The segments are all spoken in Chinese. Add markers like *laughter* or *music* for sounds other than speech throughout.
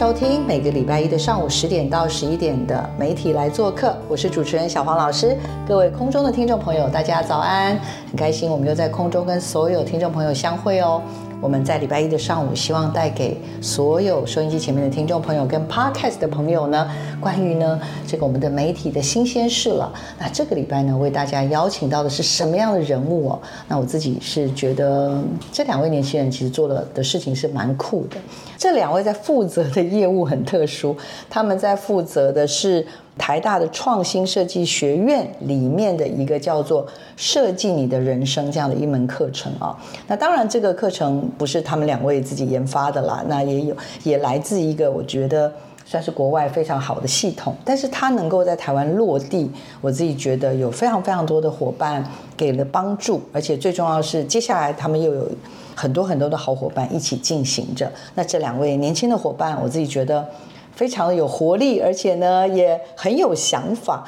收听每个礼拜一的上午十点到十一点的媒体来做客，我是主持人小黄老师。各位空中的听众朋友，大家早安！很开心我们又在空中跟所有听众朋友相会哦。我们在礼拜一的上午，希望带给所有收音机前面的听众朋友跟 Podcast 的朋友呢，关于呢这个我们的媒体的新鲜事了。那这个礼拜呢，为大家邀请到的是什么样的人物哦？那我自己是觉得这两位年轻人其实做了的事情是蛮酷的。这两位在负责的业务很特殊，他们在负责的是。台大的创新设计学院里面的一个叫做“设计你的人生”这样的一门课程啊，那当然这个课程不是他们两位自己研发的啦，那也有也来自一个我觉得算是国外非常好的系统，但是它能够在台湾落地，我自己觉得有非常非常多的伙伴给了帮助，而且最重要的是接下来他们又有很多很多的好伙伴一起进行着。那这两位年轻的伙伴，我自己觉得。非常的有活力，而且呢也很有想法。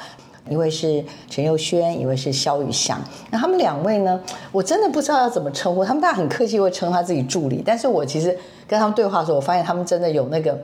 一位是陈佑轩，一位是肖宇翔。那他们两位呢，我真的不知道要怎么称呼他们。大家很客气会称他自己助理，但是我其实跟他们对话的时候，我发现他们真的有那个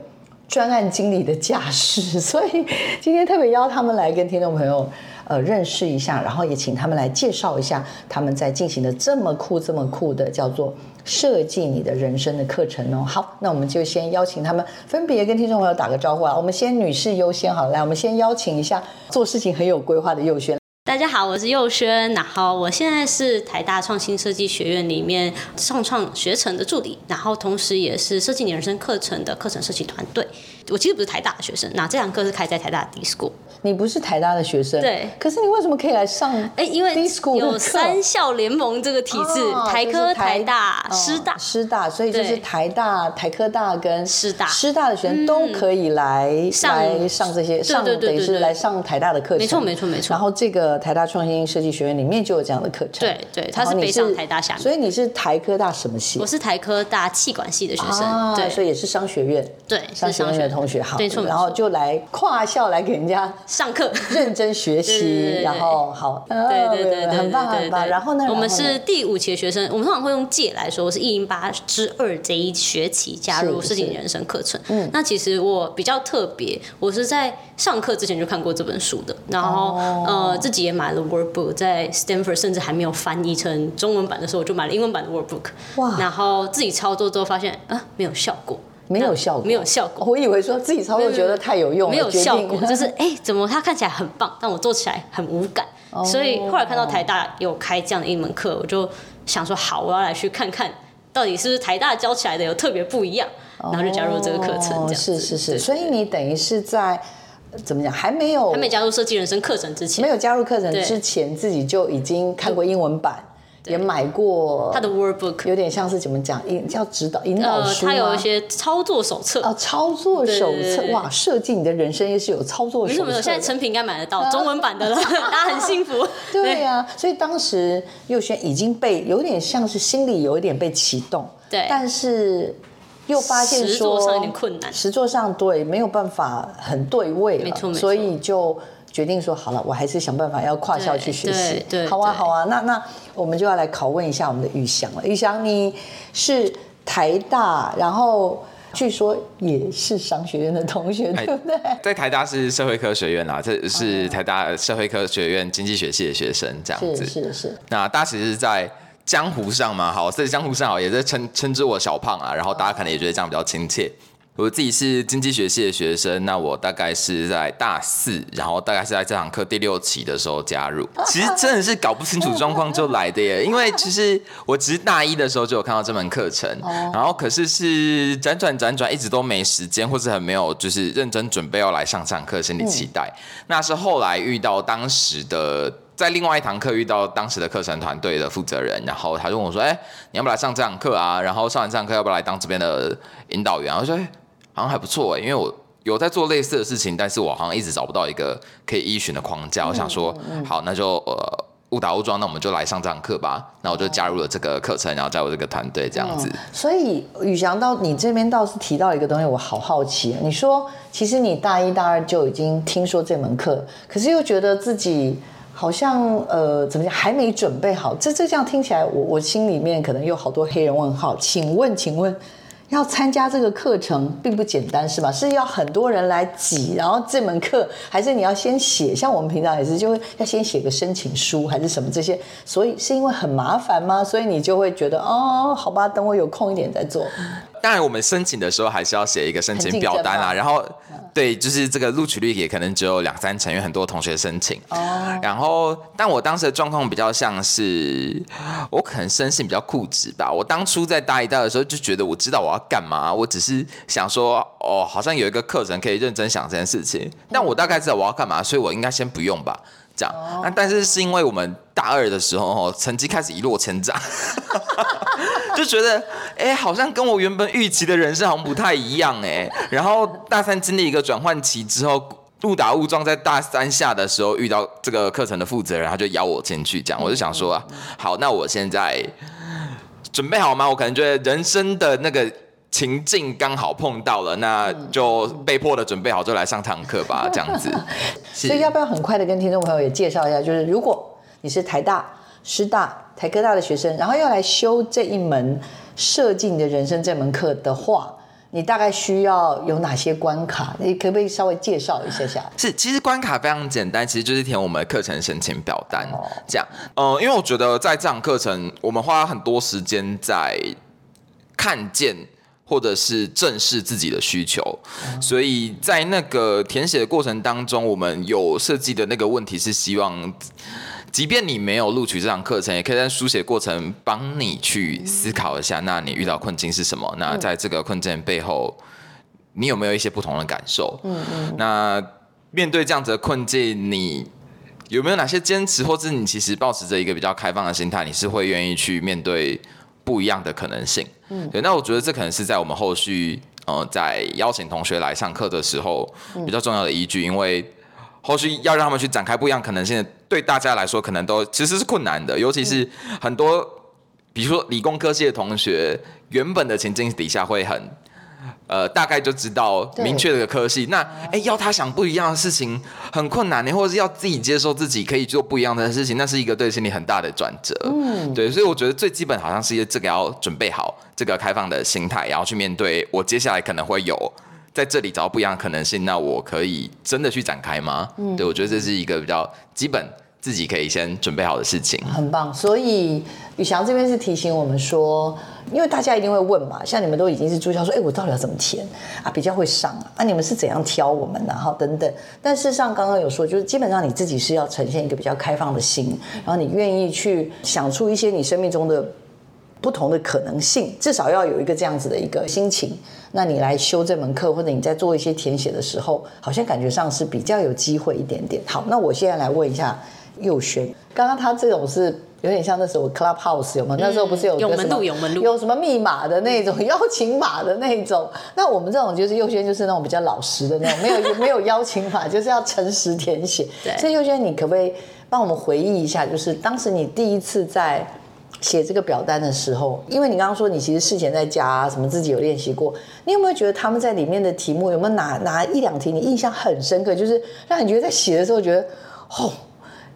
专案经理的架势。所以今天特别邀他们来跟听众朋友呃认识一下，然后也请他们来介绍一下他们在进行的这么酷、这么酷的叫做。设计你的人生的课程哦，好，那我们就先邀请他们分别跟听众朋友打个招呼啊。我们先女士优先，好，来，我们先邀请一下做事情很有规划的佑轩。大家好，我是佑轩，然后我现在是台大创新设计学院里面创创学程的助理，然后同时也是设计你人生课程的课程设计团队。我其实不是台大的学生，那这堂课是开在台大 D School。你不是台大的学生，对，可是你为什么可以来上？哎，因为有三校联盟这个体制，台科、台大、师大、师大，所以就是台大、台科大跟师大、师大的学生都可以来来上这些，上等于是来上台大的课程，没错没错没错。然后这个台大创新设计学院里面就有这样的课程，对对，它是北上台大下面，所以你是台科大什么系？我是台科大气管系的学生，对，所以也是商学院，对，商学院的同学好，然后就来跨校来给人家上课。认真学习，然后好，对对对对，很棒很棒。然后呢，我们是第五期的学生，我们通常会用届来说，我是一零八之二这一学期加入设计人生课程。嗯，那其实我比较特别，我是在上课之前就看过这本书的，然后呃自己也买了 workbook，在 Stanford 甚至还没有翻译成中文版的时候，我就买了英文版的 workbook。哇，然后自己操作之后发现啊没有效果。没有效果，没有效果。我以为说自己操作觉得太有用，没有效果，*laughs* 就是哎，怎么它看起来很棒，但我做起来很无感。所以后来看到台大有开这样的一门课，我就想说好，我要来去看看到底是不是台大教起来的有特别不一样，然后就加入这个课程。是是是，所以你等于是在怎么讲，还没有还没加入设计人生课程之前，没有加入课程之前，自己就已经看过英文版。也买过他的 workbook，有点像是怎么讲，引叫指导引导书他有一些操作手册。哦，操作手册哇，设计你的人生也是有操作手册。没有没有，现在成品应该买得到 *laughs* 中文版的了，*laughs* 大家很幸福。*laughs* 对。呀，所以当时佑轩已经被有点像是心里有一点被启动，对，但是又发现说实作上有点困难，实作上对没有办法很对位，没错没错，所以就。决定说好了，我还是想办法要跨校去学习。对，好啊，好啊。那那我们就要来拷问一下我们的玉祥了。玉祥，你是台大，然后据说也是商学院的同学，对不对？在台大是社会科学院啦，这是台大社会科学院经济学系的学生，这样子。是是是。那大家其实是在江湖上嘛，好，在江湖上好，也在称称之我小胖啊，然后大家可能也觉得这样比较亲切。我自己是经济学系的学生，那我大概是在大四，然后大概是在这堂课第六期的时候加入。*laughs* 其实真的是搞不清楚状况就来的耶，*laughs* 因为其实我只是大一的时候就有看到这门课程，然后可是是辗转辗转一直都没时间，或是很没有就是认真准备要来上上课，心理期待。那是后来遇到当时的。在另外一堂课遇到当时的课程团队的负责人，然后他就问我说：“哎，你要不要来上这堂课啊？然后上完这堂课要不要来当这边的引导员？”我说：“哎，好像还不错哎，因为我有在做类似的事情，但是我好像一直找不到一个可以依循的框架。我想说，好，那就呃。”误打误撞，那我们就来上这堂课吧。那我就加入了这个课程，然后加入这个团队，这样子。所以宇翔到你这边倒是提到一个东西，我好好奇。你说，其实你大一、大二就已经听说这门课，可是又觉得自己好像呃，怎么讲，还没准备好。这这这样听起来，我我心里面可能有好多黑人问号。请问，请问。要参加这个课程并不简单，是吧？是要很多人来挤，然后这门课还是你要先写，像我们平常也是，就会要先写个申请书还是什么这些，所以是因为很麻烦吗？所以你就会觉得哦，好吧，等我有空一点再做。当然，我们申请的时候还是要写一个申请表单啊。然后，对，就是这个录取率也可能只有两三成，因为很多同学申请。哦。然后，但我当时的状况比较像是，我可能生性比较固执吧。我当初在大一、大二的时候就觉得，我知道我要干嘛，我只是想说，哦，好像有一个课程可以认真想这件事情。但我大概知道我要干嘛，所以我应该先不用吧。这样。那但是是因为我们大二的时候，成绩开始一落千丈。*laughs* 就觉得，哎，好像跟我原本预期的人生好像不太一样，哎。然后大三经历一个转换期之后，误打误撞在大三下的时候遇到这个课程的负责人，他就邀我进去讲。我就想说，好，那我现在准备好吗？我可能觉得人生的那个情境刚好碰到了，那就被迫的准备好，就来上堂课吧，*laughs* 这样子。*laughs* 所以要不要很快的跟听众朋友也介绍一下？就是如果你是台大。师大、台科大的学生，然后要来修这一门设计你的人生这门课的话，你大概需要有哪些关卡？你可不可以稍微介绍一下下？是，其实关卡非常简单，其实就是填我们的课程申请表单这样。呃，因为我觉得在这堂课程，我们花很多时间在看见或者是正视自己的需求，所以在那个填写的过程当中，我们有设计的那个问题是希望。即便你没有录取这堂课程，也可以在书写过程帮你去思考一下，那你遇到困境是什么？那在这个困境背后，你有没有一些不同的感受？嗯嗯。那面对这样子的困境，你有没有哪些坚持，或者你其实保持着一个比较开放的心态，你是会愿意去面对不一样的可能性？嗯，对。那我觉得这可能是在我们后续呃在邀请同学来上课的时候比较重要的依据，因为。后续要让他们去展开不一样可能性，对大家来说可能都其实是困难的，尤其是很多，比如说理工科系的同学，原本的情境底下会很，呃，大概就知道明确的科系，那哎要他想不一样的事情很困难呢，或者是要自己接受自己可以做不一样的事情，那是一个对心理很大的转折。嗯，对，所以我觉得最基本好像是这个要准备好这个开放的心态，然后去面对我接下来可能会有。在这里找到不一样的可能性，那我可以真的去展开吗？嗯，对我觉得这是一个比较基本自己可以先准备好的事情。很棒，所以宇翔这边是提醒我们说，因为大家一定会问嘛，像你们都已经是助教，说，哎，我到底要怎么填啊？比较会上啊？啊，你们是怎样挑我们？然后等等。但事实上，刚刚有说，就是基本上你自己是要呈现一个比较开放的心，然后你愿意去想出一些你生命中的。不同的可能性，至少要有一个这样子的一个心情。那你来修这门课，或者你在做一些填写的时候，好像感觉上是比较有机会一点点。好，那我现在来问一下佑轩，刚刚他这种是有点像那时候 Clubhouse 有吗？那时候不是有有门路有门路，有什么密码的那种 *laughs* 邀请码的那种？那我们这种就是佑轩就是那种比较老实的那种，没有 *laughs* 没有邀请码，就是要诚实填写。所以佑轩，你可不可以帮我们回忆一下，就是当时你第一次在。写这个表单的时候，因为你刚刚说你其实事前在家什么自己有练习过，你有没有觉得他们在里面的题目有没有哪哪一两题你印象很深刻，就是让你觉得在写的时候觉得，哦，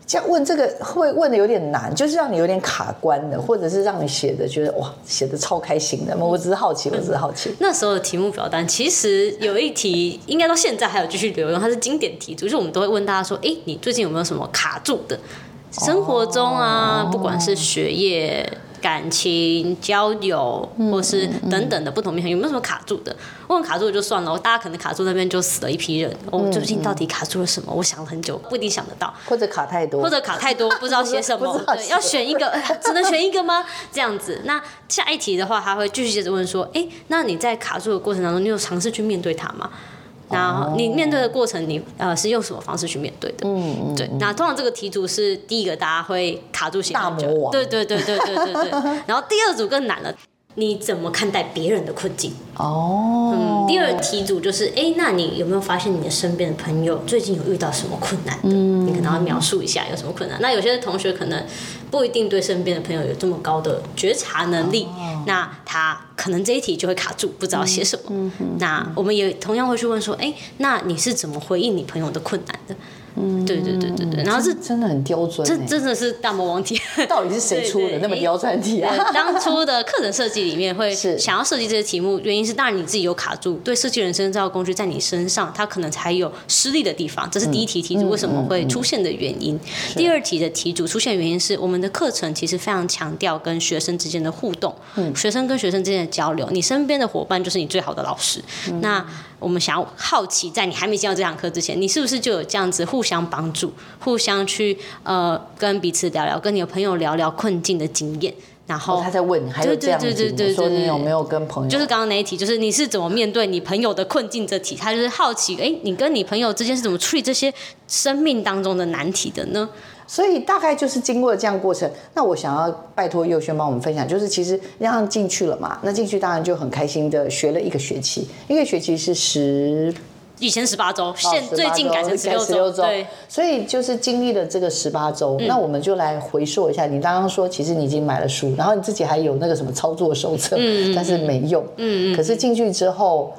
这样问这个会问的有点难，就是让你有点卡关的，或者是让你写的觉得哇写的超开心的。我只是好奇，我只是好奇。那时候的题目表单其实有一题，应该到现在还有继续留用，它是经典题，就是我们都会问大家说，哎，你最近有没有什么卡住的？生活中啊，不管是学业、感情、交友，或是等等的不同面向，有没有什么卡住的？问卡住就算了，大家可能卡住那边就死了一批人。我最近到底卡住了什么？我想了很久，不一定想得到。或者卡太多，或者卡太多，不知道写什么。*laughs* 对，要选一个，*laughs* 只能选一个吗？这样子。那下一题的话，他会继续接着问说：哎，那你在卡住的过程当中，你有尝试去面对它吗？那你面对的过程，你呃是用什么方式去面对的？嗯嗯，对。那通常这个题组是第一个大家会卡住写，大魔王对对对对对对对。然后第二组更难了，你怎么看待别人的困境？哦，嗯，第二题组就是，哎，那你有没有发现你的身边的朋友最近有遇到什么困难的？你可能要描述一下有什么困难。那有些同学可能不一定对身边的朋友有这么高的觉察能力，那他可能这一题就会卡住，不知道写什么。那我们也同样会去问说，哎，那你是怎么回应你朋友的困难的？嗯，对对对对对，然后是真的很刁钻，这真的是大魔王题。*laughs* 到底是谁出的那么 *laughs* 刁钻题啊？当初的课程设计里面会 *laughs* 想要设计这些题目，原因是当然你自己有卡住，对设计人生这套工具在你身上，它可能才有失利的地方。这是第一题题组为什么会出现的原因。第二题的题组出现原因是我们的课程其实非常强调跟学生之间的互动，学生跟学生之间的交流，你身边的伙伴就是你最好的老师。那我们想要好奇，在你还没进到这堂课之前，你是不是就有这样子互相帮助、互相去呃跟彼此聊聊，跟你的朋友聊聊困境的经验？然后他在问，还有这样子，说你有没有跟朋友？就是刚刚那一题，就是你是怎么面对你朋友的困境这题，他就是好奇，哎，你跟你朋友之间是怎么处理这些生命当中的难题的呢？所以大概就是经过了这样过程，那我想要拜托佑轩帮我们分享，就是其实让进去了嘛，那进去当然就很开心的学了一个学期，一个学期是十，以前十八周，现最近改成十六周，对，所以就是经历了这个十八周，那我们就来回溯一下，你刚刚说其实你已经买了书，然后你自己还有那个什么操作手册，但是没用，嗯嗯，可是进去之后。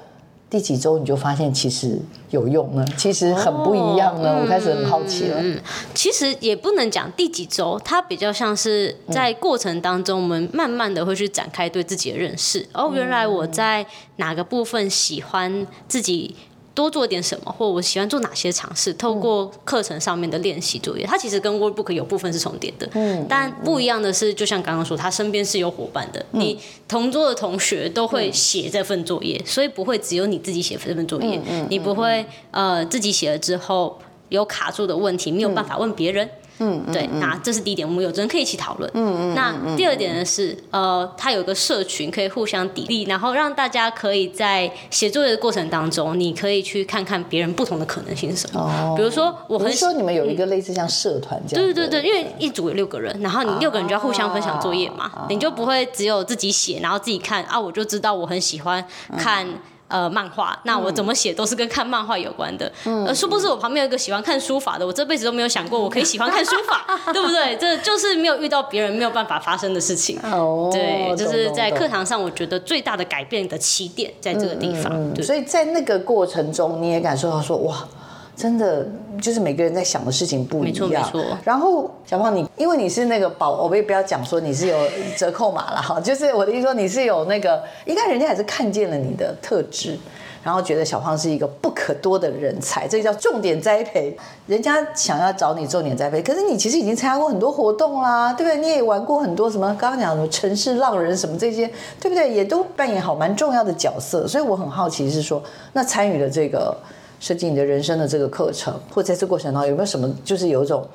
第几周你就发现其实有用呢？其实很不一样呢。我开始很好奇了。嗯，其实也不能讲第几周，它比较像是在过程当中，我们慢慢的会去展开对自己的认识。哦，原来我在哪个部分喜欢自己。多做点什么，或我喜欢做哪些尝试，透过课程上面的练习作业，它其实跟 Workbook 有部分是重叠的。嗯，但不一样的是，就像刚刚说，他身边是有伙伴的，你同桌的同学都会写这份作业，所以不会只有你自己写这份作业，你不会呃自己写了之后有卡住的问题，没有办法问别人。嗯，对，那这是第一点，我们有人可以一起讨论。嗯嗯。那第二点呢是，呃，它有一个社群可以互相砥砺，然后让大家可以在写作业的过程当中，你可以去看看别人不同的可能性是什么。哦。比如说，我很说你们有一个类似像社团这样。对对对，因为一组有六个人，然后你六个人就要互相分享作业嘛，你就不会只有自己写，然后自己看啊，我就知道我很喜欢看。呃，漫画，那我怎么写都是跟看漫画有关的。呃，殊不知我旁边有一个喜欢看书法的，我这辈子都没有想过我可以喜欢看书法，*laughs* 对不对？这就是没有遇到别人没有办法发生的事情。*laughs* 哦，对，就是在课堂上，我觉得最大的改变的起点在这个地方。所以在那个过程中，你也感受到说，哇。真的就是每个人在想的事情不一样。然后小胖，你因为你是那个保，我们也不要讲说你是有折扣码了哈。*laughs* 就是我的意思说，你是有那个，应该人家还是看见了你的特质，然后觉得小胖是一个不可多的人才，这叫重点栽培。人家想要找你重点栽培，可是你其实已经参加过很多活动啦，对不对？你也玩过很多什么，刚刚讲什么城市浪人什么这些，对不对？也都扮演好蛮重要的角色。所以我很好奇是说，那参与了这个。设计你的人生的这个课程，或在这过程当中有没有什么，就是有一种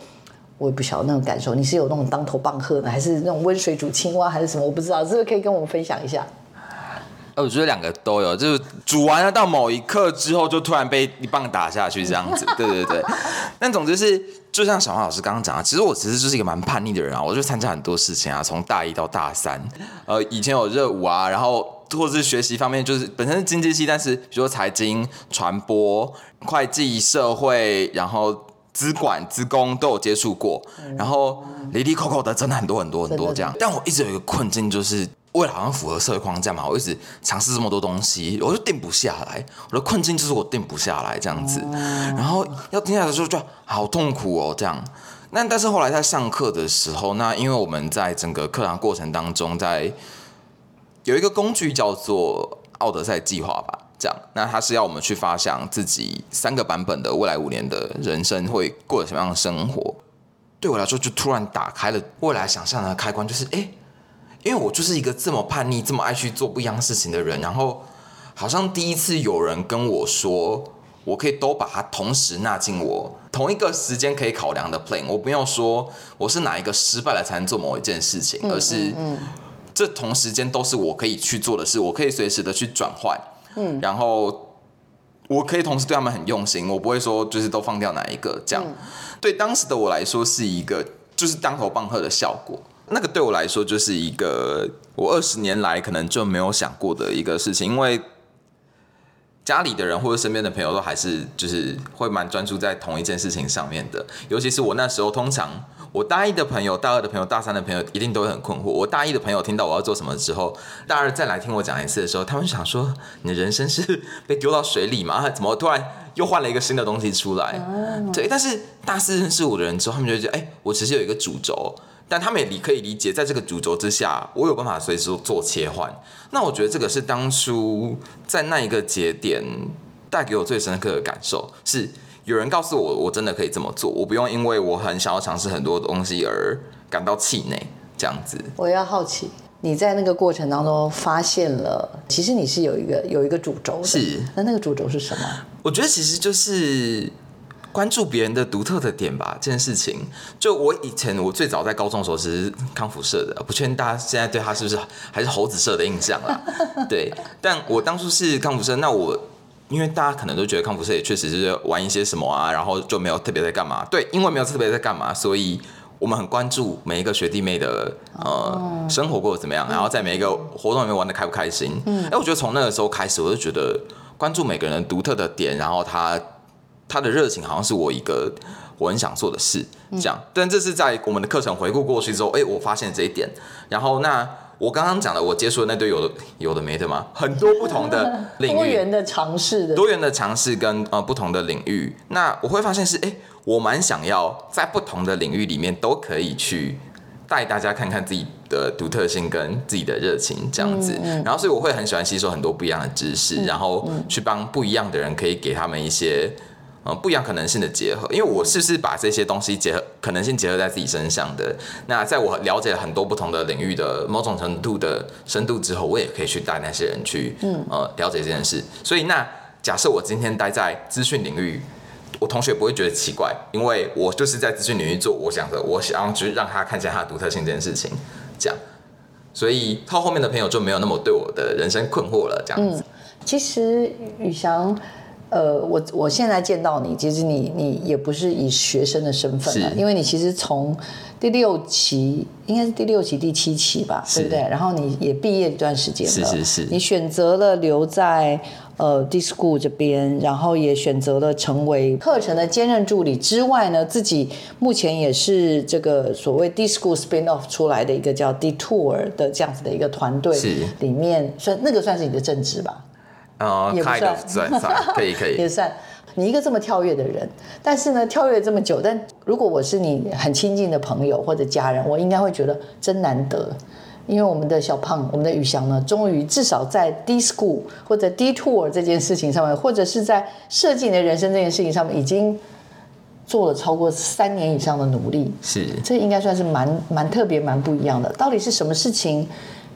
我也不晓得那种感受，你是有那种当头棒喝呢，还是那种温水煮青蛙，还是什么？我不知道，是不是可以跟我们分享一下。呃，我觉得两个都有，就是煮完了到某一刻之后，就突然被一棒打下去这样子。对对对。*laughs* 但总之是，就像小黄老师刚刚讲的，其实我其实就是一个蛮叛逆的人啊，我就参加很多事情啊，从大一到大三，呃，以前有热舞啊，然后。或者是学习方面，就是本身是经济系，但是比如说财经、传播、会计、社会，然后资管、资工都有接触过，然后离离扣扣的真的很多很多很多这样。但我一直有一个困境，就是为了好像符合社会框架嘛，我一直尝试这么多东西，我就定不下来。我的困境就是我定不下来这样子，然后要定下来的时候就好痛苦哦这样。那但是后来在上课的时候，那因为我们在整个课堂过程当中，在有一个工具叫做奥德赛计划吧，这样，那它是要我们去发想自己三个版本的未来五年的人生会过什么样的生活。对我来说，就突然打开了未来想象的开关，就是哎，因为我就是一个这么叛逆、这么爱去做不一样事情的人，然后好像第一次有人跟我说，我可以都把它同时纳进我同一个时间可以考量的 plan，我不要说我是哪一个失败了才能做某一件事情，而是。这同时间都是我可以去做的事，我可以随时的去转换，嗯，然后我可以同时对他们很用心，我不会说就是都放掉哪一个这样。对当时的我来说是一个就是当头棒喝的效果，那个对我来说就是一个我二十年来可能就没有想过的一个事情，因为。家里的人或者身边的朋友都还是就是会蛮专注在同一件事情上面的，尤其是我那时候，通常我大一的朋友、大二的朋友、大三的朋友一定都会很困惑。我大一的朋友听到我要做什么之后，大二再来听我讲一次的时候，他们想说：“你的人生是 *laughs* 被丢到水里吗？怎么突然又换了一个新的东西出来？”对，但是大四认识我的人之后，他们就觉得：“哎，我其实有一个主轴。”但他们也理可以理解，在这个主轴之下，我有办法随时做切换。那我觉得这个是当初在那一个节点带给我最深刻的感受，是有人告诉我，我真的可以这么做，我不用因为我很想要尝试很多东西而感到气馁。这样子，我要好奇，你在那个过程当中发现了，其实你是有一个有一个主轴的，是那那个主轴是什么？我觉得其实就是。关注别人的独特的点吧，这件事情。就我以前，我最早在高中的时候是康复社的，不确定大家现在对他是不是还是猴子社的印象啦。*laughs* 对，但我当初是康复社，那我因为大家可能都觉得康复社也确实是玩一些什么啊，然后就没有特别在干嘛。对，因为没有特别在干嘛，所以我们很关注每一个学弟妹的呃生活过得怎么样，然后在每一个活动里面玩的开不开心。嗯，哎，我觉得从那个时候开始，我就觉得关注每个人独特的点，然后他。他的热情好像是我一个我很想做的事，这样。但这是在我们的课程回顾过去之后，哎，我发现这一点。然后，那我刚刚讲的，我接触的那堆有的有的没的吗？很多不同的 *laughs* 领域，多元的尝试的，多元的尝试跟呃不同的领域。那我会发现是，哎，我蛮想要在不同的领域里面都可以去带大家看看自己的独特性跟自己的热情这样子。然后，所以我会很喜欢吸收很多不一样的知识，然后去帮不一样的人，可以给他们一些。呃，不一样可能性的结合，因为我是不是把这些东西结合可能性结合在自己身上的？那在我了解了很多不同的领域的某种程度的深度之后，我也可以去带那些人去，嗯，呃，了解这件事。所以，那假设我今天待在资讯领域，我同学不会觉得奇怪，因为我就是在资讯领域做，我想着我想要就是让他看见他的独特性这件事情，这样。所以，他后面的朋友就没有那么对我的人生困惑了，这样子。其实宇翔。呃，我我现在见到你，其实你你也不是以学生的身份了，因为你其实从第六期应该是第六期第七期吧，对不对？然后你也毕业一段时间了，是是是，你选择了留在呃 D School 这边，然后也选择了成为课程的兼任助理之外呢，自己目前也是这个所谓 D School Spin Off 出来的一个叫 Detour 的这样子的一个团队里面，算那个算是你的正职吧。哦，也算，算算 *laughs* 可以可以，也算。你一个这么跳跃的人，但是呢，跳跃这么久，但如果我是你很亲近的朋友或者家人，我应该会觉得真难得，因为我们的小胖，我们的宇翔呢，终于至少在 D School 或者 D Tour 这件事情上面，或者是在设计你的人生这件事情上面，已经做了超过三年以上的努力。是，这应该算是蛮蛮特别、蛮不一样的。到底是什么事情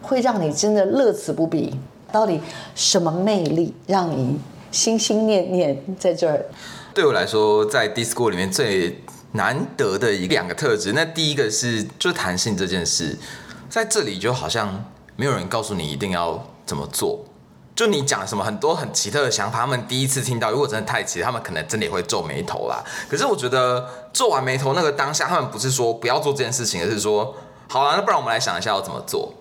会让你真的乐此不疲？到底什么魅力让你心心念念在这儿？对我来说，在 Discord 里面最难得的一两个特质，那第一个是就是弹性这件事，在这里就好像没有人告诉你一定要怎么做，就你讲什么很多很奇特的想法，他们第一次听到，如果真的太奇，他们可能真的也会皱眉头啦。可是我觉得皱完眉头那个当下，他们不是说不要做这件事情，而是说好了，那不然我们来想一下要怎么做。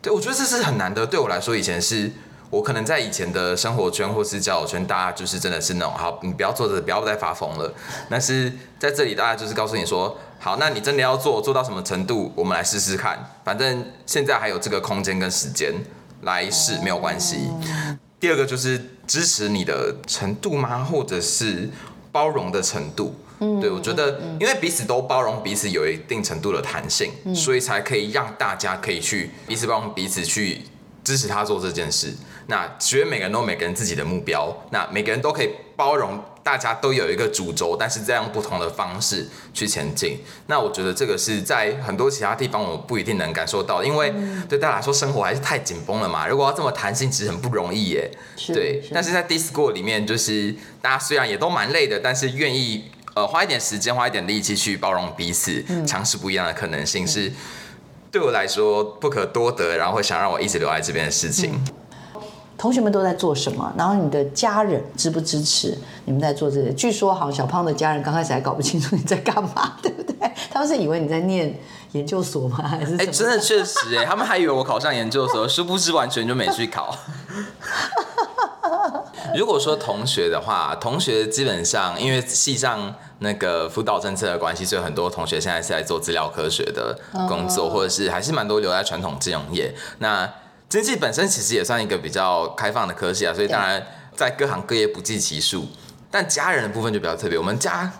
对，我觉得这是很难得。对我来说，以前是我可能在以前的生活圈或是交友圈，大家就是真的是那种好，你不要做这，不要再发疯了。但是在这里，大家就是告诉你说，好，那你真的要做，做到什么程度，我们来试试看。反正现在还有这个空间跟时间来试，没有关系。第二个就是支持你的程度吗？或者是包容的程度？对，我觉得，因为彼此都包容彼此，有一定程度的弹性，所以才可以让大家可以去彼此包容彼此，去支持他做这件事。那其实每个人都有每个人自己的目标，那每个人都可以包容，大家都有一个主轴，但是这样不同的方式去前进。那我觉得这个是在很多其他地方我不一定能感受到，因为对大家来说生活还是太紧绷了嘛。如果要这么弹性，其实很不容易耶。对，但是在 Discord 里面，就是大家虽然也都蛮累的，但是愿意。呃，花一点时间，花一点力气去包容彼此，尝试不一样的可能性，是对我来说不可多得，然后会想让我一直留在这边的事情。同学们都在做什么？然后你的家人支不支持你们在做这些？据说好像小胖的家人刚开始还搞不清楚你在干嘛，*laughs* 对不对？他们是以为你在念研究所吗？还是哎、么？真的确实哎、他们还以为我考上研究所，殊不知完全就没去考。*laughs* 如果说同学的话，同学基本上因为系上那个辅导政策的关系，所以很多同学现在是在做资料科学的工作，或者是还是蛮多留在传统金融业。那经济本身其实也算一个比较开放的科系啊，所以当然在各行各业不计其数。但家人的部分就比较特别，我们家。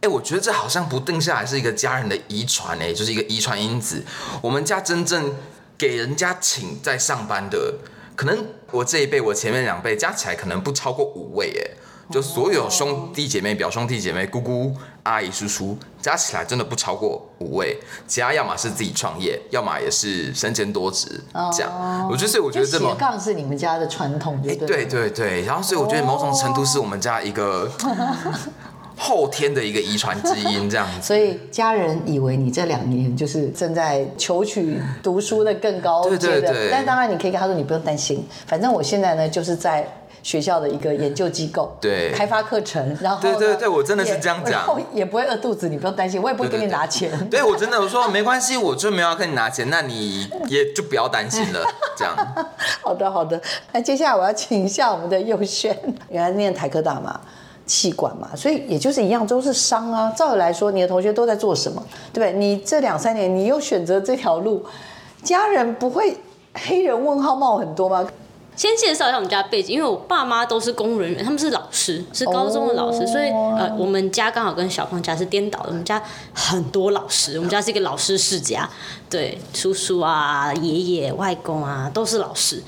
哎、我觉得这好像不定下来是一个家人的遗传，哎，就是一个遗传因子。我们家真正给人家请在上班的，可能我这一辈，我前面两辈加起来可能不超过五位，哎，就所有兄弟姐妹、表兄弟姐妹、姑姑、阿姨、叔叔加起来真的不超过五位。其他要么是自己创业，要么也是身兼多职，这样。我就是我觉得这么斜杠是你们家的传统，对不对对对，然后所以我觉得某种程度是我们家一个 *laughs* 后天的一个遗传基因这样子。所以家人以为你这两年就是正在求取读书的更高阶的，对对对但当然你可以跟他说你不用担心，反正我现在呢就是在。学校的一个研究机构，对开发课程，然后呢对对对我真的是也这样讲然后也不会饿肚子，你不用担心，我也不会给你拿钱。*laughs* 对我真的我说没关系，我就没有要跟你拿钱，那你也就不要担心了，*laughs* 这样。好的好的，那接下来我要请一下我们的佑轩，原来念台科大嘛。气管嘛，所以也就是一样，都是商啊。照理来说，你的同学都在做什么，对不对？你这两三年你又选择这条路，家人不会黑人问号冒很多吗？先介绍一下我们家背景，因为我爸妈都是公务人员，他们是老师，是高中的老师，哦所以呃，我们家刚好跟小胖家是颠倒的。我们家很多老师，我们家是一个老师世家，对，叔叔啊、爷爷、外公啊都是老师。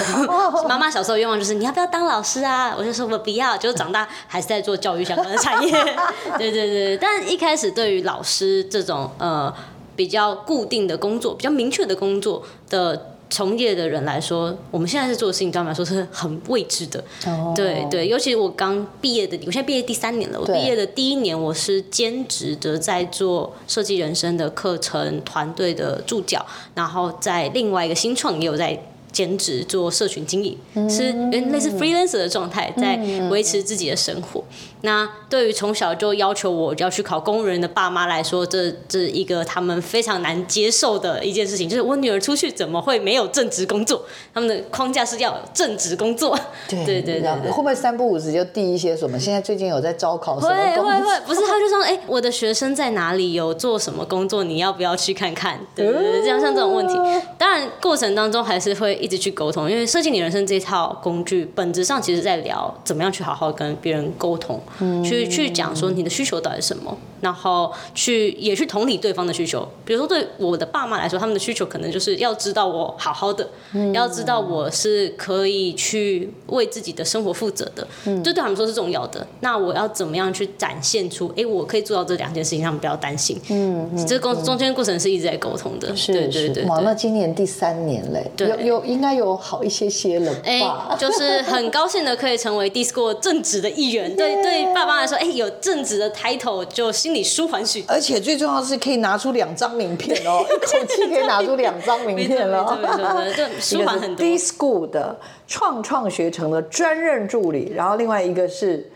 *laughs* 妈妈小时候愿望就是你要不要当老师啊？我就说我不要，就是长大还是在做教育相关的产业。*laughs* 对对对，但一开始对于老师这种呃比较固定的工作、比较明确的工作的。从业的人来说，我们现在是做的事情，对我们来说是很未知的。哦对对，尤其我刚毕业的，我现在毕业第三年了。我毕业的第一年，我是兼职的在做设计人生的课程团队的助教，然后在另外一个新创也有在。兼职做社群经营，是类似 freelancer 的状态，在维持自己的生活。那对于从小就要求我要去考公务员的爸妈来说，这这一个他们非常难接受的一件事情，就是我女儿出去怎么会没有正职工作？他们的框架是要有正职工作。对 *laughs* 对对会不会三不五时就递一些什么？现在最近有在招考什么会工作？会会，不是他就说，哎、我的学生在哪里，有做什么工作，你要不要去看看？对对对，这样像这种问题，当然过程当中还是会一直去沟通，因为设计你人生这套工具，本质上其实在聊怎么样去好好跟别人沟通，去去讲说你的需求到底是什么，然后去也去同理对方的需求。比如说对我的爸妈来说，他们的需求可能就是要知道我好好的，嗯要知道我是可以去为自己的生活负责的，这对他们说是重要的。那我要怎么样去展现出，哎，我可以做到这两件事情，让他们不要担心。嗯，这过中间过程是一直在沟通的，是对对对是哇，那。今年第三年嘞，对有有应该有好一些些了哎、吧？就是很高兴的可以成为 Discord 正职的一员。对对，爸妈来说，哎、有正职的 title 就心里舒缓许多。而且最重要的是可以拿出两张名片哦，*laughs* 一口气可以拿出两张名片了，没错没错就舒缓很多 D School 的创创学城的专任助理，然后另外一个是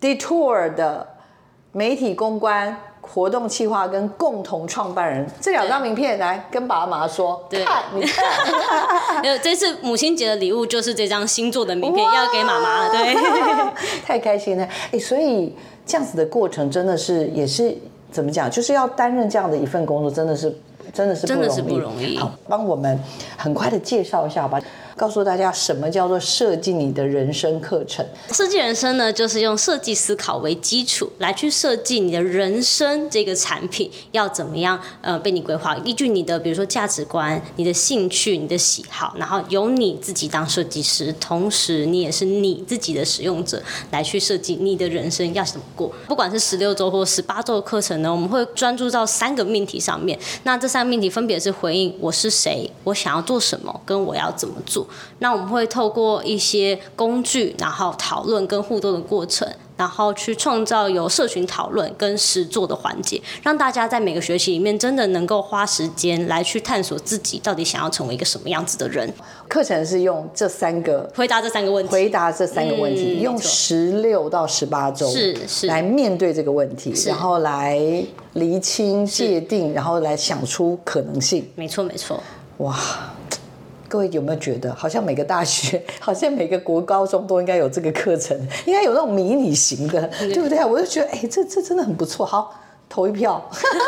Detour 的媒体公关。活动企划跟共同创办人这两张名片，来跟爸妈说，对看你看，呃，这次母亲节的礼物就是这张星座的名片，要给妈妈了。对，太开心了！哎，所以这样子的过程真的是也是怎么讲，就是要担任这样的一份工作，真的是真的是不容易。真的是不容易好，帮我们很快的介绍一下吧，告诉大家什么叫做设计你的人生课程。设计人生呢，就是用设计思考为基础来去设计你的人生这个产品要怎么样呃被你规划，依据你的比如说价值观、你的兴趣、你的喜好，然后由你自己当设计师，同时你也是你自己的使用者来去设计你的人生要怎么过。不管是十六周或十八周的课程呢，我们会专注到三个命题上面。那这三命题分别是回应我是谁，我想要做什么，跟我要怎么做。那我们会透过一些工具，然后讨论跟互动的过程，然后去创造有社群讨论跟实作的环节，让大家在每个学期里面真的能够花时间来去探索自己到底想要成为一个什么样子的人。课程是用这三个回答这三个问题，回答这三个问题，用十六到十八周是是来面对这个问题，然后来厘清界定，然后来想出可能性。没错没错。哇，各位有没有觉得，好像每个大学，*laughs* 好像每个国高中都应该有这个课程，应该有那种迷你型的，对不对？我就觉得，哎，这这真的很不错。好，投一票，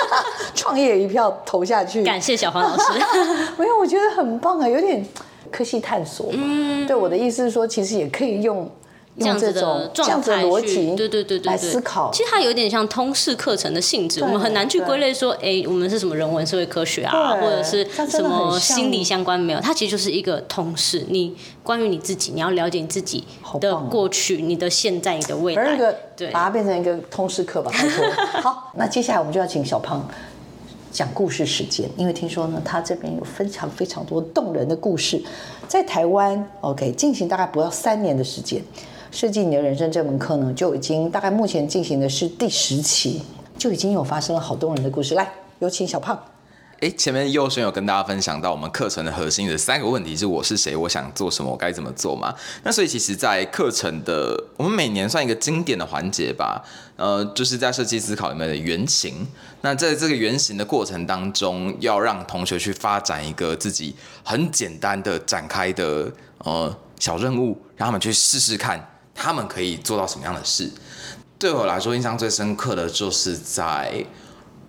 *laughs* 创业一票投下去。感谢小黄老师。*laughs* 没有，我觉得很棒啊，有点科系探索嘛。对，我的意思是说，其实也可以用用这样子的种这状样子的态去，逻辑，对对对对对，来思考。其实它有点像通识课程的性质，我们很难去对归类说，哎，我们是什么人文社会科学啊，或者是什么心理相关没有？它其实就是一个通识，你关于你自己，你要了解你自己的过去、你的现在、你的未来对把它变成一个通识课吧。好，那接下来我们就要请小胖讲故事时间，因为听说呢，他这边有非常非常多动人的故事，在台湾，OK，进行大概不到三年的时间，设计你的人生这门课呢，就已经大概目前进行的是第十期，就已经有发生了好多人的故事。来，有请小胖。哎，前面佑轩有跟大家分享到我们课程的核心的三个问题是我是谁，我想做什么，我该怎么做嘛？那所以其实，在课程的我们每年算一个经典的环节吧，呃，就是在设计思考里面的原型。那在这个原型的过程当中，要让同学去发展一个自己很简单的展开的呃小任务，让他们去试试看，他们可以做到什么样的事。对我来说，印象最深刻的就是在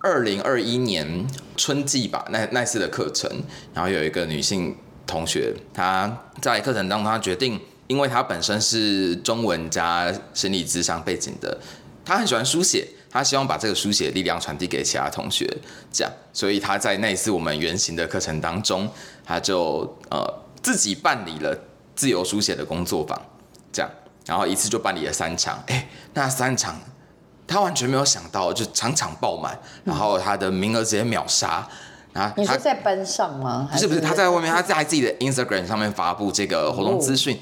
二零二一年春季吧，那那次的课程，然后有一个女性同学，她在课程当中，她决定，因为她本身是中文加心理智商背景的，她很喜欢书写，她希望把这个书写力量传递给其他同学，这样，所以她在那次我们原型的课程当中，她就呃自己办理了自由书写的工作坊，这样，然后一次就办理了三场，哎，那三场。他完全没有想到，就场场爆满，然后他的名额直接秒杀。然后他你是在班上吗？不是不是他在外面，他在自己的 Instagram 上面发布这个活动资讯，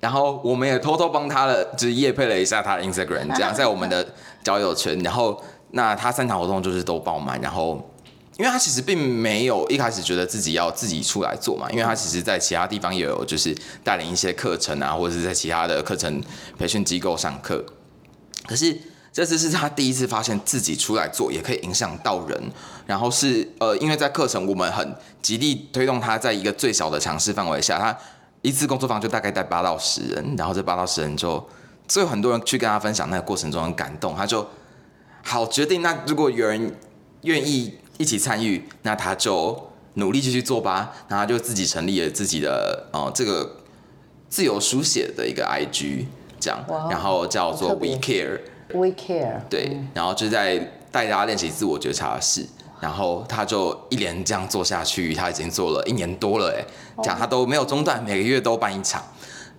然后我们也偷偷帮他了，就是夜配了一下他的 Instagram，这样 *laughs* 在我们的交友圈。然后那他三场活动就是都爆满，然后因为他其实并没有一开始觉得自己要自己出来做嘛，因为他其实在其他地方也有就是带领一些课程啊，或者是在其他的课程培训机构上课，可是。这次是他第一次发现自己出来做也可以影响到人，然后是呃，因为在课程我们很极力推动他在一个最小的尝试范围下，他一次工作坊就大概带八到十人，然后这八到十人就，所以很多人去跟他分享那个过程中很感动，他就好决定，那如果有人愿意一起参与，那他就努力继续做吧，然后他就自己成立了自己的呃这个自由书写的一个 IG 这样。哇，然后叫做 We Care。We care。对，然后就在带大家练习自我觉察的事，然后他就一连这样做下去，他已经做了一年多了，哎，这样他都没有中断，每个月都办一场，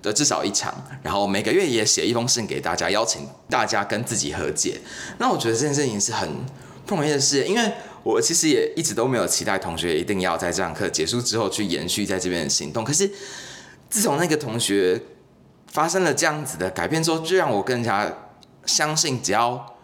的至少一场，然后每个月也写一封信给大家，邀请大家跟自己和解。那我觉得这件事情是很不容易的事，因为我其实也一直都没有期待同学一定要在这堂课结束之后去延续在这边的行动，可是自从那个同学发生了这样子的改变之后，就让我更加相信，只要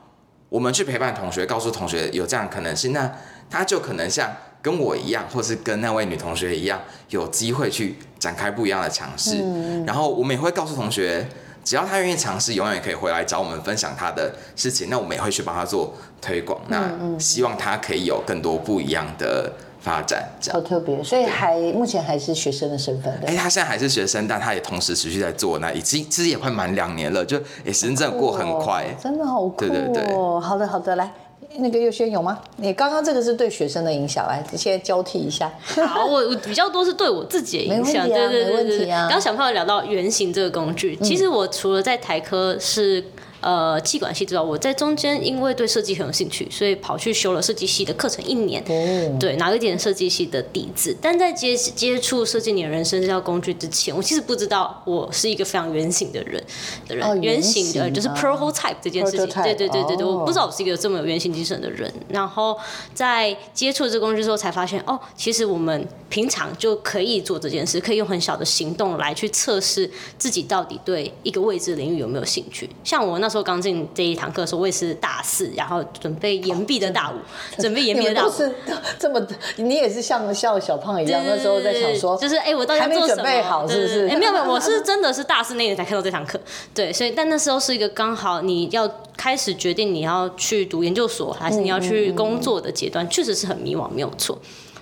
我们去陪伴同学，告诉同学有这样的可能性，那他就可能像跟我一样，或是跟那位女同学一样，有机会去展开不一样的尝试。然后我们也会告诉同学，只要他愿意尝试，永远可以回来找我们分享他的事情。那我们也会去帮他做推广。那希望他可以有更多不一样的发展。这样。好特别，所以还目前还是学生的身份的哎、。他现在还是学生，但他也同时持续在做，那已经其实也快满两年了，就也时间真的过很快。哦真的好酷哦！对对对好的好的，来，那个月轩有吗？你刚刚这个是对学生的影响，来，现在交替一下。好，我我比较多是对我自己的影响，对对没问对刚刚小朋友聊到原型这个工具，其实我除了在台科是。呃，气管系之外，我在中间因为对设计很有兴趣，所以跑去修了设计系的课程一年，哦对，拿了一点设计系的底子。但在接接触设计你的人生这套工具之前，我其实不知道我是一个非常原型的人的人，哦原型的就是 prototype 这件事情对对对对对，哦我不知道我是一个这么有原型精神的人。然后在接触这个工具之后，才发现哦，其实我们平常就可以做这件事，可以用很小的行动来去测试自己到底对一个未知领域有没有兴趣。像我那时候。时候刚进这一堂课的时候，我也是大四，然后准备延毕的大五，准备延毕的大五。是这么，你也是像像小胖一样，那时候在想说，就是哎，我到底还没准备好，是不是？哎，没有没有，我是真的是大四那年才看到这堂课，*laughs* 对，所以但那时候是一个刚好你要开始决定你要去读研究所，还是你要去工作的阶段，确实是很迷惘，没有错。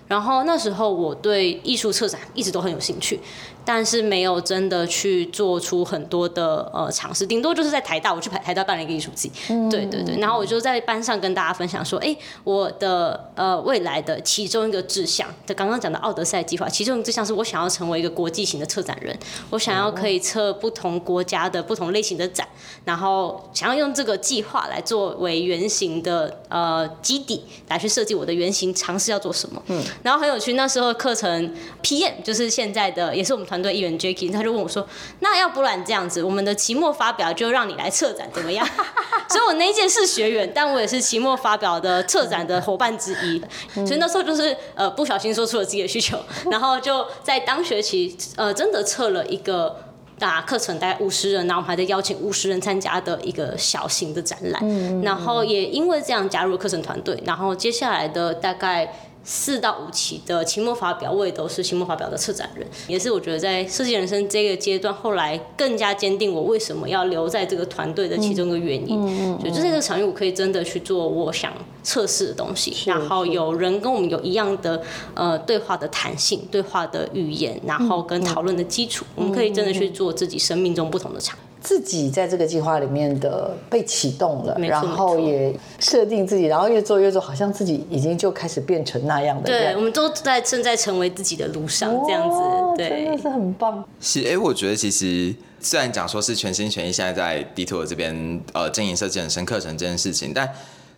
然后那时候我对艺术策展一直都很有兴趣。但是没有真的去做出很多的呃尝试，顶多就是在台大，我去台台大办了一个艺术季，对对对，然后我就在班上跟大家分享说，哎，我的呃未来的其中一个志向，就刚刚讲的奥德赛计划，其中一个志向是我想要成为一个国际型的策展人，我想要可以策不同国家的不同类型的展，然后想要用这个计划来作为原型的呃基底来去设计我的原型尝试要做什么，嗯，然后很有趣，那时候课程 PM 就是现在的也是我们团。对议员 Jacky，他就问我说：“那要不然这样子，我们的期末发表就让你来策展怎么样？” *laughs* 所以，我那一届是学员，但我也是期末发表的策展的伙伴之一。所以那时候就是呃不小心说出了自己的需求，*laughs* 然后就在当学期呃真的测了一个大课程，大概五十人，然后我们还在邀请五十人参加的一个小型的展览。然后也因为这样加入课程团队，然后接下来的大概。四到五期的期末发表，我也都是期末发表的策展人，也是我觉得在设计人生这个阶段，后来更加坚定我为什么要留在这个团队的其中一个原因。嗯嗯，就在这个场域，我可以真的去做我想测试的东西，然后有人跟我们有一样的呃对话的弹性、对话的语言，然后跟讨论的基础，我们可以真的去做自己生命中不同的场。自己在这个计划里面的被启动了，然后也设定自己，然后越做越做，好像自己已经就开始变成那样的。对，我们都在正在成为自己的路上，这样子，对，真的是很棒。是，哎，我觉得其实虽然讲说是全心全意现在在 D Two 这边呃经营设计人生课程这件事情，但。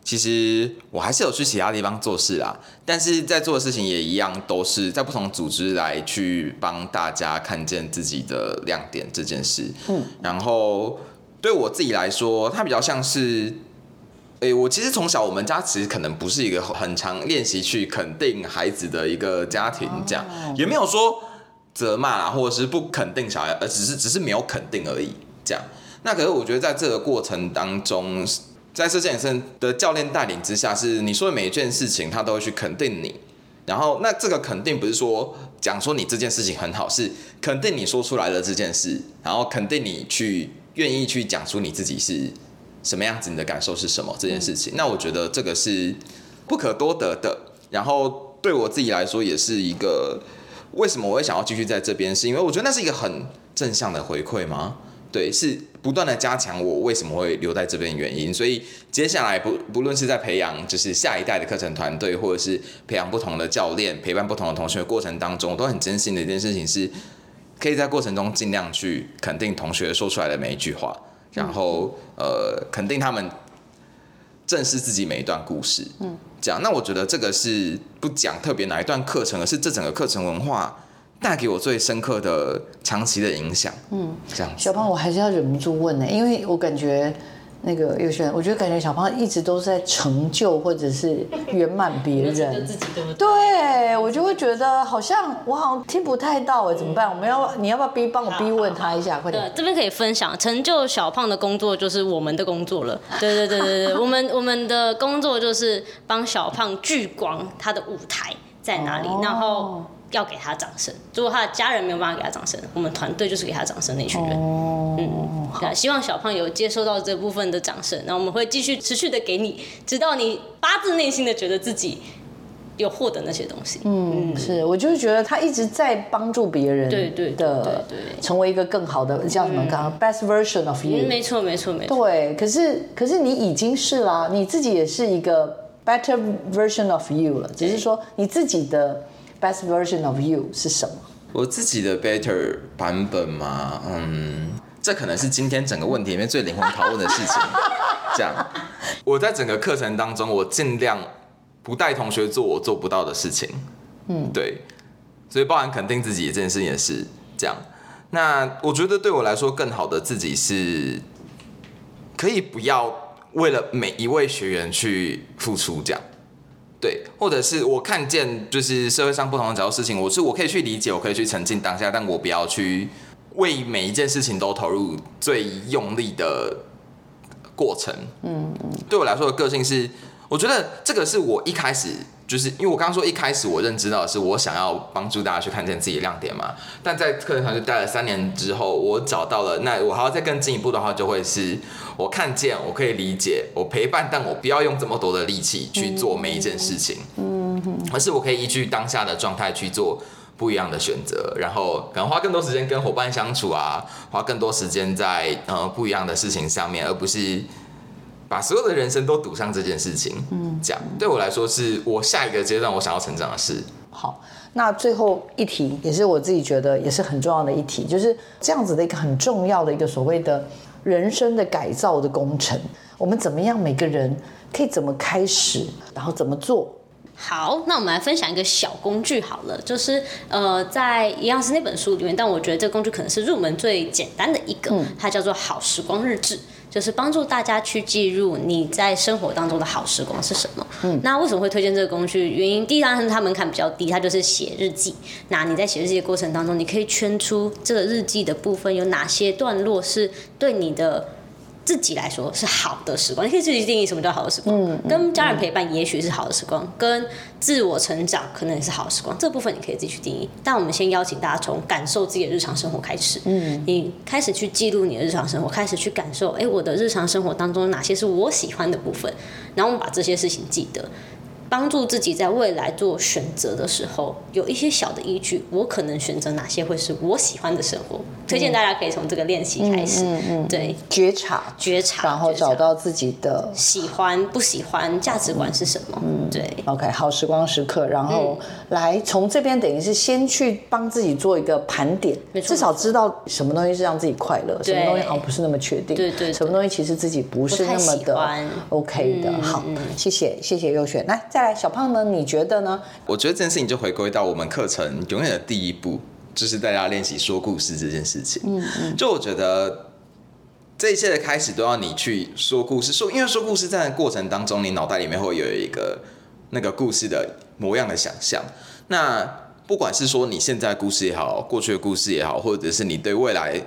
其实我还是有去其他地方做事啦，但是在做的事情也一样，都是在不同组织来去帮大家看见自己的亮点这件事。嗯，然后对我自己来说，它比较像是，诶，我其实从小我们家其实可能不是一个很常练习去肯定孩子的一个家庭，这样也没有说责骂啊，或者是不肯定小孩，而只是只是没有肯定而已。这样，那可是我觉得在这个过程当中。在设计人生的教练带领之下，是你说的每一件事情，他都会去肯定你。然后，那这个肯定不是说讲说你这件事情很好，是肯定你说出来的这件事，然后肯定你去愿意去讲出你自己是什么样子，你的感受是什么这件事情。那我觉得这个是不可多得的。然后对我自己来说，也是一个为什么我会想要继续在这边，是因为我觉得那是一个很正向的回馈吗？对，是不断的加强我为什么会留在这边原因，所以接下来不不论是在培养就是下一代的课程团队，或者是培养不同的教练，陪伴不同的同学的过程当中，我都很真心的一件事情是，可以在过程中尽量去肯定同学说出来的每一句话，然后呃肯定他们正视自己每一段故事，嗯，这样，那我觉得这个是不讲特别哪一段课程，而是这整个课程文化。带给我最深刻的长期的影响，嗯，这样。小胖，我还是要忍不住问呢，因为我感觉那个有些人，我觉得感觉小胖一直都是在成就或者是圆满别人，自己对不对？对，我就会觉得好像我好像听不太到哎，怎么办？我们要你要不要逼帮我逼问他一下？快点。这边可以分享，成就小胖的工作就是我们的工作了。*laughs* 对对对对对，我们我们的工作就是帮小胖聚光他的舞台在哪里，然后。要给他掌声。如果他的家人没有办法给他掌声，我们团队就是给他掌声那群人。嗯，对，希望小胖有接收到这部分的掌声，那我们会继续持续的给你，直到你发自内心的觉得自己有获得那些东西。嗯，是，我就是觉得他一直在帮助别人，对对的，成为一个更好的叫什么？刚刚 best version of you。没错，没错，没错。对，可是可是你已经是啦，你自己也是一个 better version of you 了，只是说你自己的。Best version of you 是什么？我自己的 better 版本嘛，嗯，这可能是今天整个问题里面最灵魂拷问的事情。*laughs* 这样，我在整个课程当中，我尽量不带同学做我做不到的事情。嗯，对，所以包含肯定自己这件事情也是这样。那我觉得对我来说，更好的自己是可以不要为了每一位学员去付出这样。对，或者是我看见就是社会上不同的角度事情，我是我可以去理解，我可以去沉浸当下，但我不要去为每一件事情都投入最用力的过程。嗯嗯，对我来说的个性是，我觉得这个是我一开始就是因为我刚刚说一开始我认知到的是我想要帮助大家去看见自己的亮点嘛，但在课程团队待了三年之后，我找到了，那我还要再更进一步的话，就会是我看见，我可以理解，我陪伴，但我不要用这么多的力气去做每一件事情，嗯嗯，而是我可以依据当下的状态去做。不一样的选择，然后可能花更多时间跟伙伴相处啊，花更多时间在呃不一样的事情上面，而不是把所有的人生都赌上这件事情。嗯，这样对我来说是我下一个阶段我想要成长的事。好，那最后一题也是我自己觉得也是很重要的一题，就是这样子的一个很重要的一个所谓的人生的改造的工程，我们怎么样每个人可以怎么开始，然后怎么做？好，那我们来分享一个小工具好了，就是呃，在一样是那本书里面，但我觉得这个工具可能是入门最简单的一个，它叫做好时光日志，就是帮助大家去记录你在生活当中的好时光是什么。嗯，那为什么会推荐这个工具？原因第一，当然它门槛比较低，它就是写日记。那你在写日记的过程当中，你可以圈出这个日记的部分有哪些段落是对你的。自己来说是好的时光，你可以自己定义什么叫好的时光。嗯，跟家人陪伴也许是好的时光，跟自我成长可能也是好的时光。这部分你可以自己去定义。但我们先邀请大家从感受自己的日常生活开始。嗯，你开始去记录你的日常生活，开始去感受，哎，我的日常生活当中哪些是我喜欢的部分，然后我们把这些事情记得。帮助自己在未来做选择的时候有一些小的依据，我可能选择哪些会是我喜欢的生活。推荐大家可以从这个练习开始，嗯嗯，对，觉察，觉察，然后找到自己的喜欢不喜欢，价值观是什么？嗯，对。OK，好时光时刻，然后来从这边等于是先去帮自己做一个盘点，至少知道什么东西是让自己快乐，什么东西好像不是那么确定，对对，什么东西其实自己不是那么的 OK 的。好，谢谢谢谢优选，来再。小胖呢？你觉得呢？我觉得这件事情就回归到我们课程永远的第一步，就是大家练习说故事这件事情。嗯嗯，就我觉得这一切的开始都要你去说故事，说因为说故事在过程当中，你脑袋里面会有一个那个故事的模样的想象。那不管是说你现在故事也好，过去的故事也好，或者是你对未来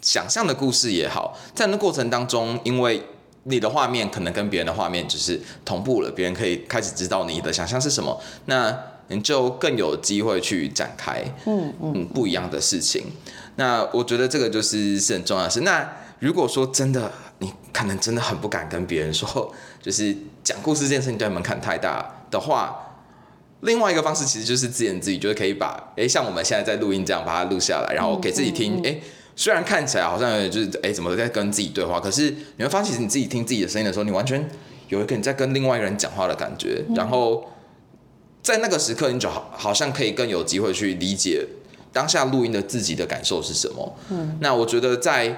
想象的故事也好，在那过程当中，因为你的画面可能跟别人的画面只是同步了，别人可以开始知道你的想象是什么，那你就更有机会去展开，嗯嗯，不一样的事情。那我觉得这个就是是很重要的事。那如果说真的，你可能真的很不敢跟别人说，就是讲故事这件事情对门槛太大的话，另外一个方式其实就是自言自语，就是可以把，哎，像我们现在在录音这样把它录下来，然后给自己听，哎。虽然看起来好像有就是哎，怎么在跟自己对话？可是你会发现，其实你自己听自己的声音的时候，你完全有一个你在跟另外一个人讲话的感觉。然后在那个时刻，你就好好像可以更有机会去理解当下录音的自己的感受是什么。嗯，那我觉得在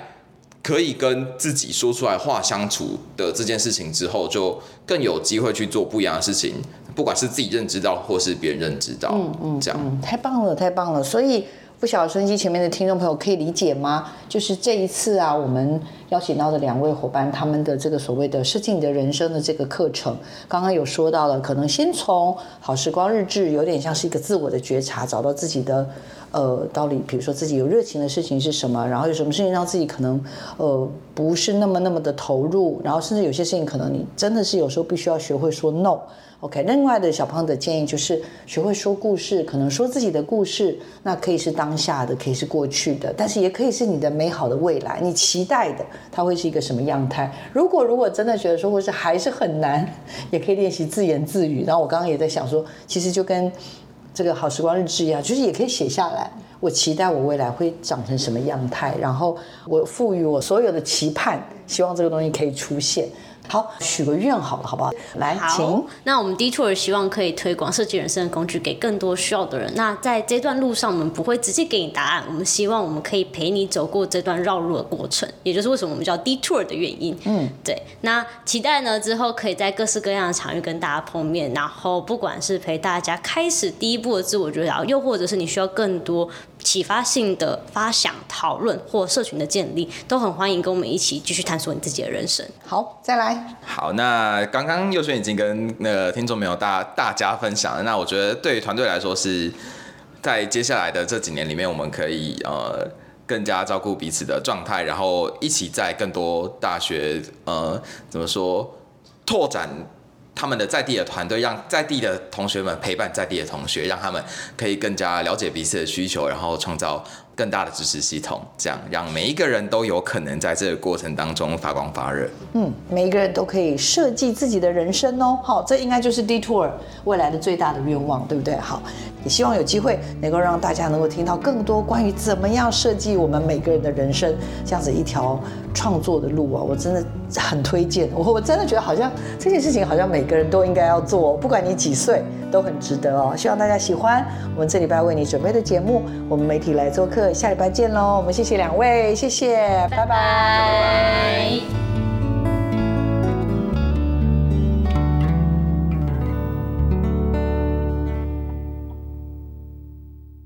可以跟自己说出来话相处的这件事情之后，就更有机会去做不一样的事情，不管是自己认知到，或是别人认知到。嗯嗯，这样太棒了，太棒了。所以。不晓得收音机前面的听众朋友可以理解吗？就是这一次啊，我们邀请到的两位伙伴，他们的这个所谓的“设计你的人生”的这个课程，刚刚有说到了，可能先从好时光日志，有点像是一个自我的觉察，找到自己的呃道理，比如说自己有热情的事情是什么，然后有什么事情让自己可能呃不是那么那么的投入，然后甚至有些事情可能你真的是有时候必须要学会说 no。OK，另外的小胖的建议就是学会说故事，可能说自己的故事，那可以是当下的，可以是过去的，但是也可以是你的美好的未来，你期待的它会是一个什么样态？如果如果真的觉得说或是还是很难，*laughs* 也可以练习自言自语。然后我刚刚也在想说，其实就跟这个好时光日志一样，就是也可以写下来，我期待我未来会长成什么样态，然后我赋予我所有的期盼，希望这个东西可以出现。好，许个愿好了，好不好？来，请。那我们 Detour 希望可以推广设计人生的工具给更多需要的人。那在这段路上，我们不会直接给你答案，我们希望我们可以陪你走过这段绕路的过程，也就是为什么我们叫 Detour 的原因。嗯，对。那期待呢之后可以在各式各样的场域跟大家碰面，然后不管是陪大家开始第一步的自我觉察，又或者是你需要更多。启发性的发想、讨论或社群的建立，都很欢迎跟我们一起继续探索你自己的人生。好，再来。好，那刚刚佑轩已经跟那个听众朋友大大家分享了。那我觉得对于团队来说，是在接下来的这几年里面，我们可以呃。更加照顾彼此的状态，然后一起在更多大学呃怎么说拓展。他们的在地的团队，让在地的同学们陪伴在地的同学，让他们可以更加了解彼此的需求，然后创造更大的支持系统，这样让每一个人都有可能在这个过程当中发光发热。嗯，每一个人都可以设计自己的人生哦。好，这应该就是 Detour 未来的最大的愿望，对不对？好，也希望有机会能够让大家能够听到更多关于怎么样设计我们每个人的人生这样子一条创作的路啊！我真的很推荐，我我真的觉得好像这件事情好像每个人都应该要做，不管你几岁都很值得哦。希望大家喜欢我们这礼拜为你准备的节目，我们媒体来做客，下礼拜见喽！我们谢谢两位，谢谢，拜拜。